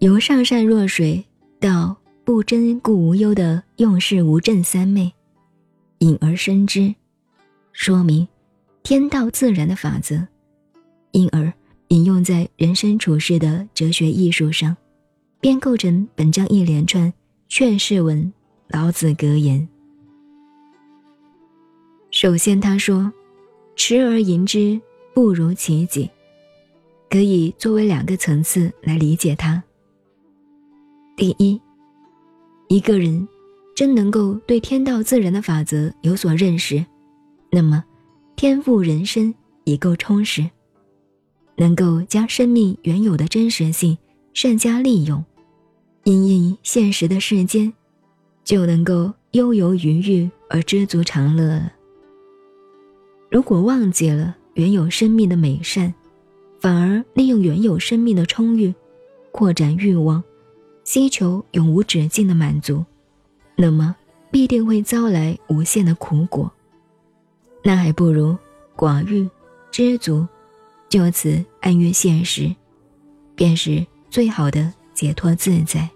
由上善若水到不争故无忧的用事无证三昧，隐而生之，说明天道自然的法则，因而引用在人生处世的哲学艺术上，便构成本章一连串劝世文、老子格言。首先，他说：“持而盈之，不如其己。”可以作为两个层次来理解它。第一，一个人真能够对天道自然的法则有所认识，那么天赋人生已够充实，能够将生命原有的真实性善加利用，因应现实的世间，就能够悠游于欲而知足常乐了。如果忘记了原有生命的美善，反而利用原有生命的充裕，扩展欲望。希求永无止境的满足，那么必定会遭来无限的苦果。那还不如寡欲知足，就此安于现实，便是最好的解脱自在。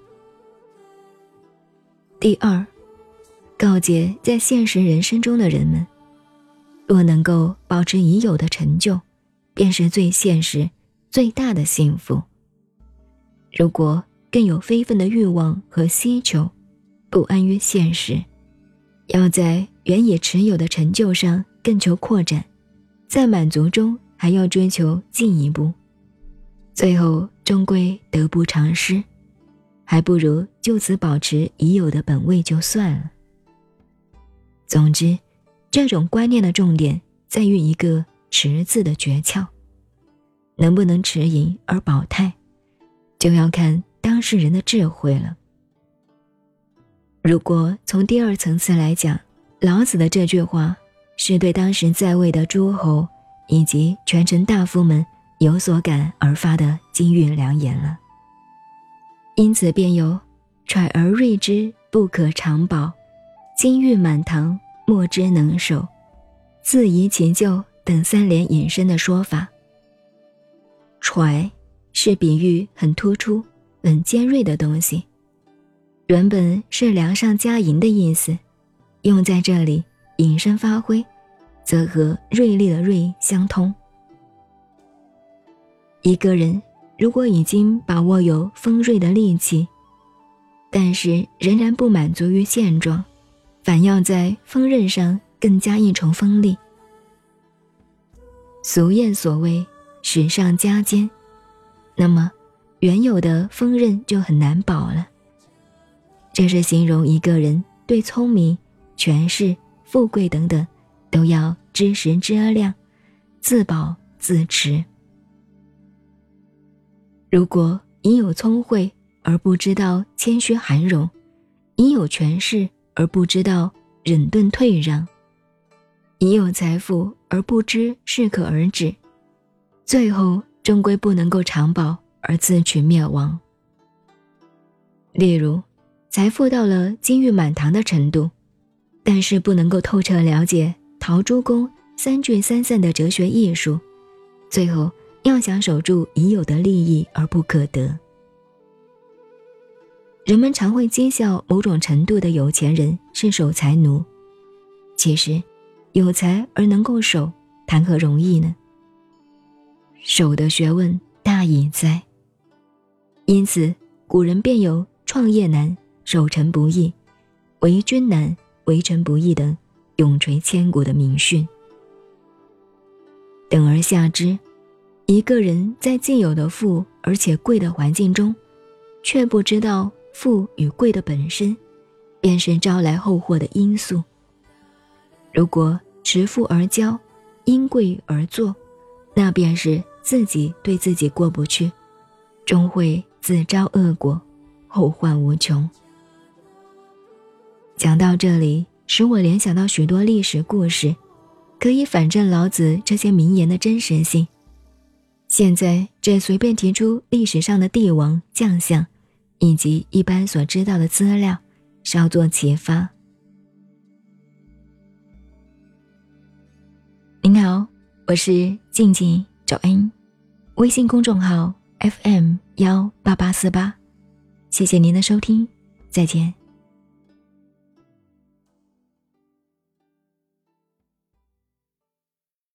第二，告诫在现实人生中的人们，若能够保持已有的成就，便是最现实、最大的幸福。如果更有非分的欲望和希求，不安于现实，要在原已持有的成就上更求扩展，在满足中还要追求进一步，最后终归得不偿失，还不如就此保持已有的本位就算了。总之，这种观念的重点在于一个“持”字的诀窍，能不能持盈而保泰，就要看。当事人的智慧了。如果从第二层次来讲，老子的这句话是对当时在位的诸侯以及权臣大夫们有所感而发的金玉良言了。因此，便有“揣而锐之，不可长保；金玉满堂，莫之能守；自遗其咎”等三联引申的说法。揣是比喻很突出。很尖锐的东西，原本是梁上加银的意思，用在这里引申发挥，则和锐利的锐相通。一个人如果已经把握有锋锐的利器，但是仍然不满足于现状，反要在锋刃上更加一重锋利。俗谚所谓“使上加尖”，那么。原有的锋刃就很难保了。这是形容一个人对聪明、权势、富贵等等，都要知时知量，自保自持。如果已有聪慧而不知道谦虚含容，已有权势而不知道忍顿退让，已有财富而不知适可而止，最后终归不能够长保。而自取灭亡。例如，财富到了金玉满堂的程度，但是不能够透彻了解陶朱公三聚三散的哲学艺术，最后要想守住已有的利益而不可得。人们常会讥笑某种程度的有钱人是守财奴，其实，有才而能够守，谈何容易呢？守的学问大矣哉！因此，古人便有“创业难，守成不易；为君难，为臣不易”等永垂千古的名训。等而下之，一个人在既有的富而且贵的环境中，却不知道富与贵的本身，便是招来后祸的因素。如果持富而骄，因贵而作，那便是自己对自己过不去，终会。自招恶果，后患无穷。讲到这里，使我联想到许多历史故事，可以反证老子这些名言的真实性。现在这随便提出历史上的帝王将相，以及一般所知道的资料，稍作启发。您好，我是静静找恩，微信公众号。fm 幺八八四八。谢谢您的收听再见。